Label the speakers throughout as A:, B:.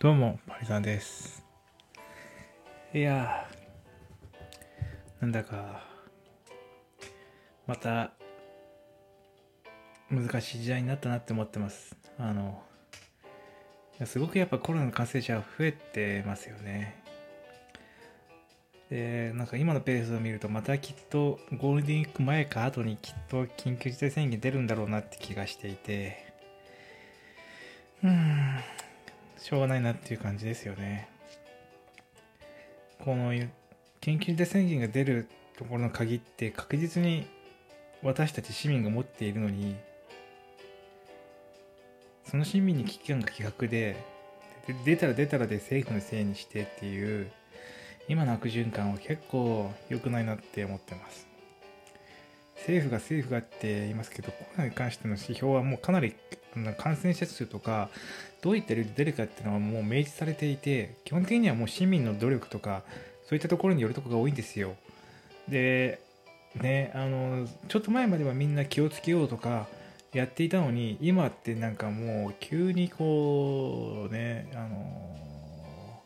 A: どうも、パリさんです。いやー、なんだか、また、難しい時代になったなって思ってます。あの、すごくやっぱコロナの感染者が増えてますよね。で、なんか今のペースを見ると、またきっとゴールデンウィーク前か後にきっと緊急事態宣言出るんだろうなって気がしていて、うーん、しょうがないなっていう感じですよね。この緊急事態宣言が出るところの鍵って確実に私たち市民が持っているのに、その市民に危機感が希薄で、出たら出たらで政府のせいにしてっていう、今の悪循環は結構良くないなって思ってます。政府が政府がって言いますけど、コロナに関しての指標はもうかなり感染者数とか、どういった量で出るかっていうのはもう明示されていて、基本的にはもう市民の努力とか、そういったところによるとこが多いんですよ。で、ね、あの、ちょっと前まではみんな気をつけようとかやっていたのに、今ってなんかもう急にこう、ね、あの、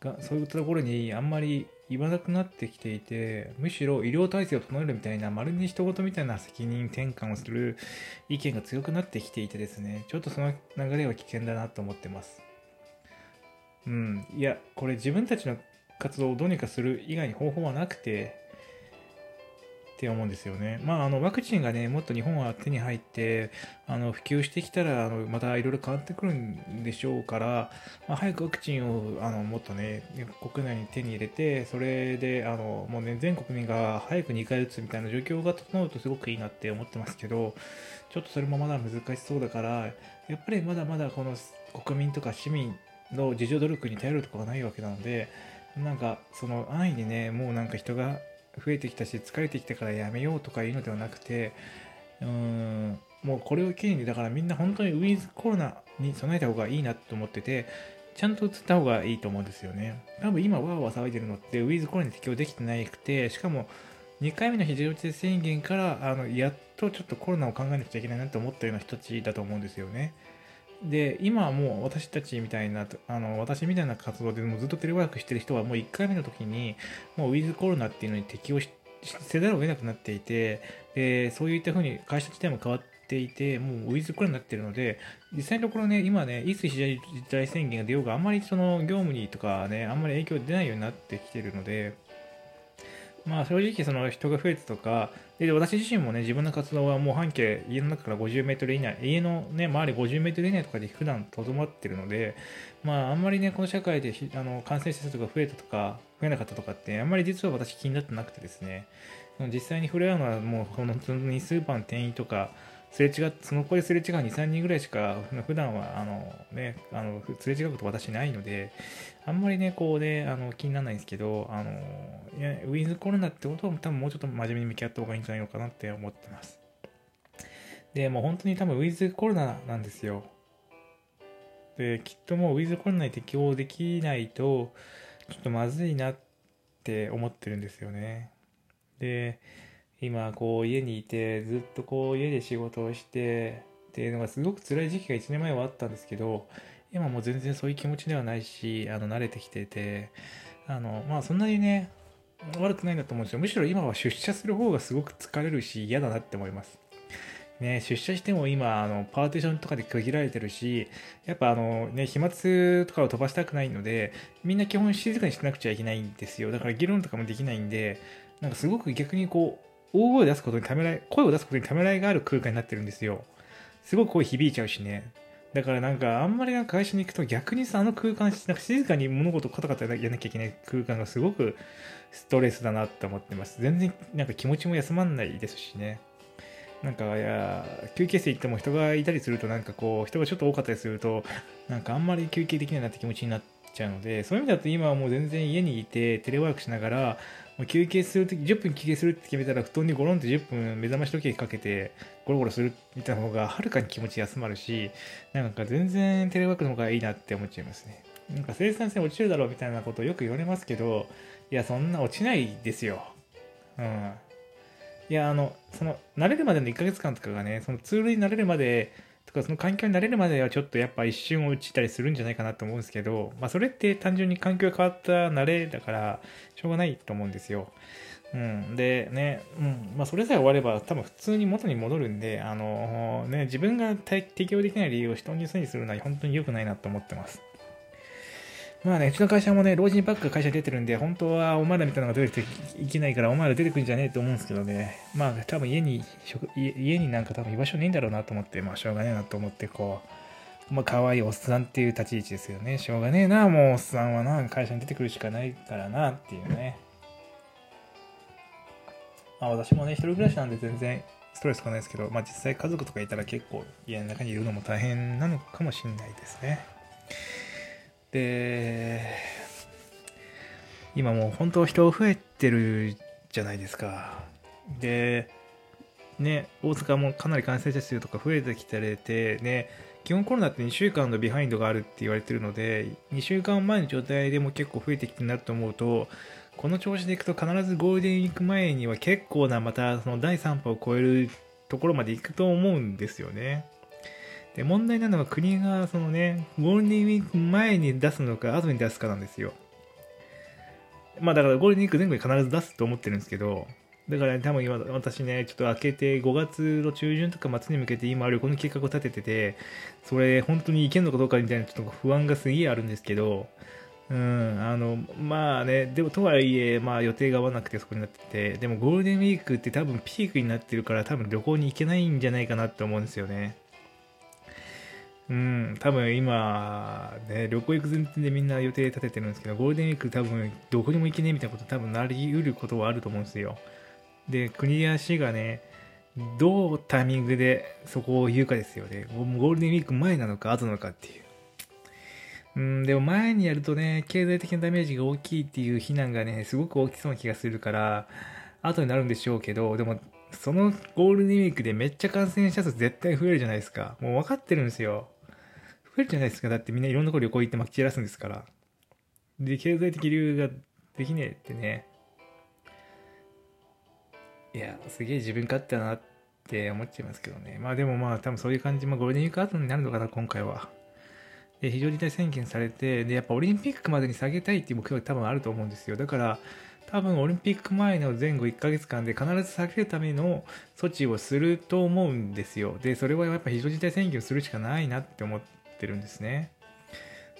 A: がそういったところにあんまり言わなくなってきていて、むしろ医療体制を整えるみたいな、まるで人事みたいな責任転換をする意見が強くなってきていてですね、ちょっとその流れは危険だなと思ってます。うん、いや、これ自分たちの活動をどうにかする以外に方法はなくて、って思うんですよね。まあ、あの、ワクチンがね、もっと日本は手に入って、あの、普及してきたら、あの、またいろいろ変わってくるんでしょうから、まあ、早くワクチンを、あの、もっとね、国内に手に入れて、それで、あの、もうね、全国民が早く2回打つみたいな状況が整うとすごくいいなって思ってますけど、ちょっとそれもまだ難しそうだから、やっぱりまだまだこの国民とか市民の自助努力に頼るとこがないわけなので、なんか、その安易にね、もうなんか人が増えてきたし、疲れてきたからやめようとかいうのではなくて、うーん、もうこれを機に、だからみんな本当にウィズコロナに備えた方がいいなと思ってて、ちゃんと打った方がいいと思うんですよね。多分今わーわー騒いでるのって、ウィズコロナに適用できてなくて、しかも2回目の非常事態宣言から、あの、やっとちょっとコロナを考えなくちゃいけないなと思ったような人たちだと思うんですよね。で、今はもう私たちみたいな、あの、私みたいな活動でもずっとテレワークしてる人はもう1回目の時に、もうウィズコロナっていうのに適用しせざるを得なくなっていて、で、そういった風に会社自体も変わっていて、もうウィズコロナになってるので、実際のところね、今ね、いつ非常事態宣言が出ようが、あんまりその業務にとかね、あんまり影響出ないようになってきてるので、まあ正直その人が増えてとか、で私自身もね、自分の活動はもう半径、家の中から50メートル以内、家のね、周り50メートル以内とかで普段とどまってるので、まああんまりね、この社会であの感染者数が増えたとか、増えなかったとかって、あんまり実は私気になってなくてですね、実際に触れ合うのはもう本当にスーパーの店員とか、すれ違っその子ですれ違う2、3人ぐらいしか、普段は、あの、ね、あの、すれ違うこと私ないので、あんまりね、こうね、あの、気にならないんですけど、あの、いやウィズコロナってことは多分もうちょっと真面目に向き合った方がいいんじゃないのかなって思ってます。で、もう本当に多分ウィズコロナなんですよ。で、きっともうウィズコロナに適応できないと、ちょっとまずいなって思ってるんですよね。で、今こう家にいてずっとこう家で仕事をしてっていうのがすごく辛い時期が1年前はあったんですけど今もう全然そういう気持ちではないしあの慣れてきててあのまあそんなにね悪くないんだと思うんですよ。むしろ今は出社する方がすごく疲れるし嫌だなって思います。ね、出社しても今あのパーティションとかで区切られてるしやっぱあのね飛沫とかを飛ばしたくないのでみんな基本静かにしなくちゃいけないんですよ。だから議論とかもできないんでなんかすごく逆にこう大声を出すことにためらい、声を出すことにためらいがある空間になってるんですよ。すごく声響いちゃうしね。だからなんかあんまりなんか会社に行くと逆にさ、あの空間、なんか静かに物事をカタカタやらなきゃいけない空間がすごくストレスだなって思ってます。全然なんか気持ちも休まんないですしね。なんか、いや、休憩室行っても人がいたりするとなんかこう、人がちょっと多かったりすると、なんかあんまり休憩できないなって気持ちになっちゃうので、そういう意味だと今はもう全然家にいてテレワークしながら、もう休憩するとき、10分休憩するって決めたら、布団にゴロンって10分目覚まし時計かけて、ゴロゴロするみたいな方が、はるかに気持ち休まるし、なんか全然テレワークの方がいいなって思っちゃいますね。なんか生産性落ちるだろうみたいなことをよく言われますけど、いや、そんな落ちないですよ。うん。いや、あの、その、慣れるまでの1ヶ月間とかがね、そのツールに慣れるまで、とかその環境に慣れるまではちょっとやっぱ一瞬落ちたりするんじゃないかなと思うんですけど、まあ、それって単純に環境が変わった慣れだからしょうがないと思うんですよ。うん、でね、うんまあ、それさえ終われば多分普通に元に戻るんで、あのね、自分が適応できない理由を人にせにするのは本当に良くないなと思ってます。まあね、うちの会社もね、老人ばっか会社出てるんで、本当はお前らみたいなのが出ていけないから、お前ら出てくるんじゃねえと思うんですけどね、まあ多分家に、家になんか多分居場所ねえんだろうなと思って、まあしょうがねえなと思って、こう、まあ可愛いおっさんっていう立ち位置ですよね。しょうがねえな、もうおっさんはな、会社に出てくるしかないからなっていうね。まあ私もね、一人暮らしなんで全然ストレスがないですけど、まあ実際家族とかいたら結構家の中にいるのも大変なのかもしれないですね。で、今もう本当人増えてるじゃないですか。で、ね、大阪もかなり感染者数とか増えてきてて、ね、基本コロナって2週間のビハインドがあるって言われてるので、2週間前の状態でも結構増えてきてるなと思うと、この調子でいくと必ずゴールデンウィーク前には結構なまたその第3波を超えるところまで行くと思うんですよね。で、問題なのは国がそのね、ゴールデンウィーク前に出すのか後に出すかなんですよ。まあだからゴールデンウィーク前後に必ず出すと思ってるんですけど、だから、ね、多分今私ね、ちょっと開けて5月の中旬とか末に向けて今旅行の計画を立ててて、それ本当に行けるのかどうかみたいなちょっと不安がすげえあるんですけど、うん、あの、まあね、でもとはいえ、まあ予定が合わなくてそこになってて、でもゴールデンウィークって多分ピークになってるから多分旅行に行けないんじゃないかなって思うんですよね。うん、多分今、ね、旅行行く前提でみんな予定立ててるんですけど、ゴールデンウィーク多分どこにも行けねえみたいなこと多分なりうることはあると思うんですよ。で、国や市がね、どうタイミングでそこを言うかですよね。ゴールデンウィーク前なのか後なのかっていう。うん、でも前にやるとね、経済的なダメージが大きいっていう非難がね、すごく大きそうな気がするから、後になるんでしょうけど、でも、そのゴールデンウィークでめっちゃ感染者数絶対増えるじゃないですか。もう分かってるんですよ。るじゃないですか？だってみんないろんなとこ旅行行ってまき散らすんですから。で、経済的理由ができねえってね。いや、すげえ自分勝手だなって思っちゃいますけどね。まあでもまあ多分そういう感じ、まあゴールデンウィーク後になるのかな、今回は。で、非常事態宣言されて、で、やっぱオリンピックまでに下げたいっていう目標が多分あると思うんですよ。だから、多分オリンピック前の前後1ヶ月間で必ず下げるための措置をすると思うんですよ。で、それはやっぱ非常事態宣言をするしかないなって思っててるんですね。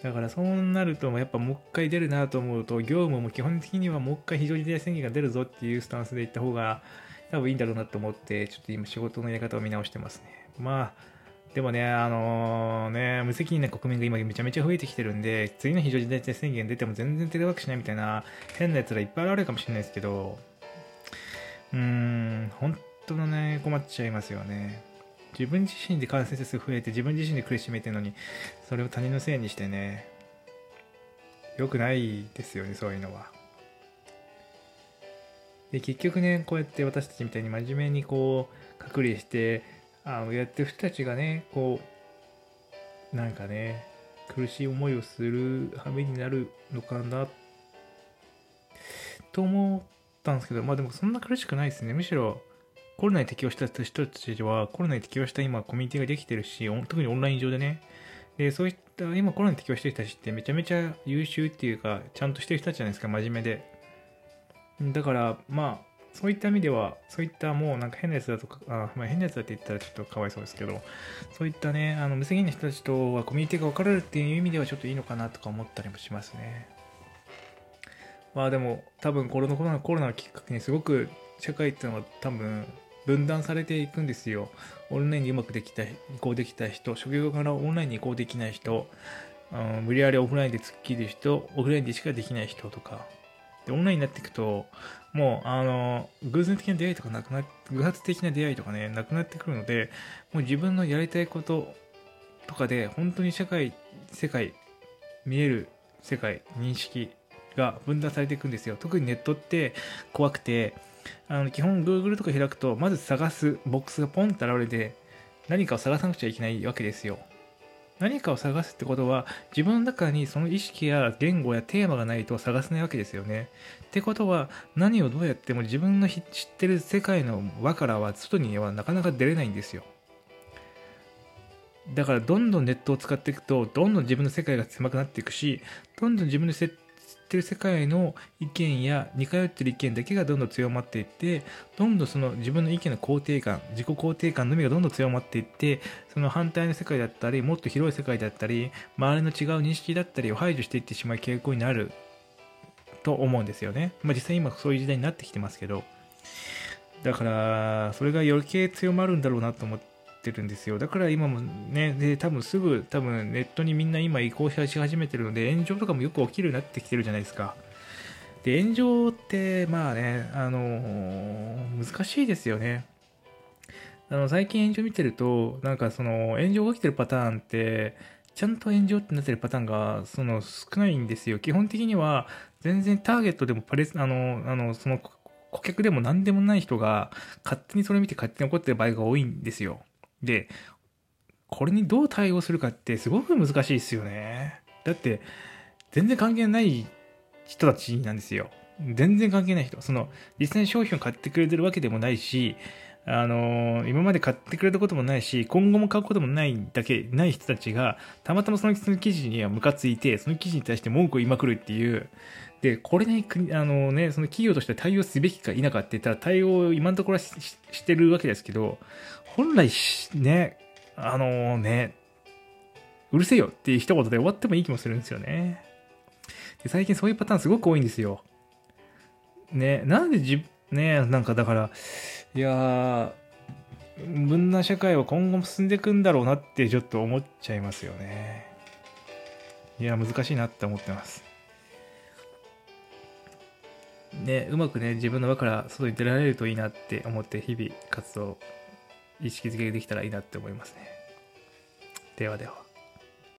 A: だからそうなると、やっぱもう一回出るなと思うと、業務も基本的にはもう一回非常事態宣言が出るぞっていうスタンスでいった方が多分いいんだろうなと思って、ちょっと今仕事のやり方を見直してますね。まあ、でもね、あのー、ね、無責任な国民が今めちゃめちゃ増えてきてるんで、次の非常事態宣言出ても全然テレワークしないみたいな変な奴らいっぱいあるかもしれないですけど、うーん、本当のね、困っちゃいますよね。自分自身で感染者数増えて自分自身で苦しめてるのに、それを他人のせいにしてね、良くないですよね、そういうのは。で、結局ね、こうやって私たちみたいに真面目にこう、隔離して、あのやってる人たちがね、こう、なんかね、苦しい思いをする羽目になるのかな、と思ったんですけど、まあでもそんな苦しくないですね。むしろ、コロナに適応した人たちは、コロナに適応した今、コミュニティができてるし、特にオンライン上でね、で、そういった、今コロナに適応してる人たちってめちゃめちゃ優秀っていうか、ちゃんとしてる人たちじゃないですか、真面目で。だから、まあ、そういった意味では、そういったもうなんか変なやつだとか、あまあ、変なやつだって言ったらちょっとかわいそうですけど、そういったね、あの無責任な人たちとはコミュニティが分かれるっていう意味ではちょっといいのかなとか思ったりもしますね。まあでも、多分コロナコロナコロナをきっかけにすごく社会っていうのは多分分断されていくんですよ。オンラインにうまくできた、移行できた人、職業からオンラインに移行できない人、うん、無理やりオフラインで突っ切る人、オフラインでしかできない人とか、で、オンラインになっていくと、もう、あの、偶然的な出会いとかなくな、偶発的な出会いとかね、なくなってくるので、もう自分のやりたいこととかで、本当に社会、世界、見える世界、認識が分断されていくんですよ。特にネットって怖くて、あの、基本 Google とか開くと、まず探すボックスがポンって現れて、何かを探さなくちゃいけないわけですよ。何かを探すってことは、自分の中にその意識や言語やテーマがないと探せないわけですよね。ってことは、何をどうやっても自分の知ってる世界の輪からは外にはなかなか出れないんですよ。だからどんどんネットを使っていくとどんどん自分の世界が狭くなっていくしどんどん自分の知ってる世界の意見や似通ってる意見だけがどんどん強まっていってどんどんその自分の意見の肯定感自己肯定感のみがどんどん強まっていってその反対の世界だったりもっと広い世界だったり周りの違う認識だったりを排除していってしまう傾向になると思うんですよね。まあ、実際今そういう時代になってきてますけどだからそれが余計強まるんだろうなと思っててるんですよ。だから今もねで多分すぐ多分ネットにみんな今移行し始めてるので炎上とかもよく起きるようになってきてるじゃないですか。で炎上ってまあねあの難しいですよね。あの最近炎上見てるとなんかその炎上が起きてるパターンってちゃんと炎上ってなってるパターンがその少ないんですよ。基本的には全然ターゲットでもパレスあのあのその顧客でも何でもない人が勝手にそれ見て勝手に怒ってる場合が多いんですよ。で、これにどう対応するかってすごく難しいですよね。だって、全然関係ない人たちなんですよ。全然関係ない人。その、実際に商品を買ってくれてるわけでもないし、あのー、今まで買ってくれたこともないし、今後も買うこともないだけ、ない人たちが、たまたまその記事にはムカついて、その記事に対して文句を言いまくるっていう、で、これね、あのね、その企業として対応すべきか否かって言ったら対応を今のところはしてるわけですけど、本来ね、あのね、うるせえよっていう一言で終わってもいい気もするんですよね。で最近そういうパターンすごく多いんですよ。ね、なんでじ、ね、なんかだから、いやー、分な社会は今後も進んでいくんだろうなってちょっと思っちゃいますよね。いや、難しいなって思ってます。ね、うまくね、自分の輪から外に出られるといいなって思って日々活動、意識づけできたらいいなって思いますね。ではでは。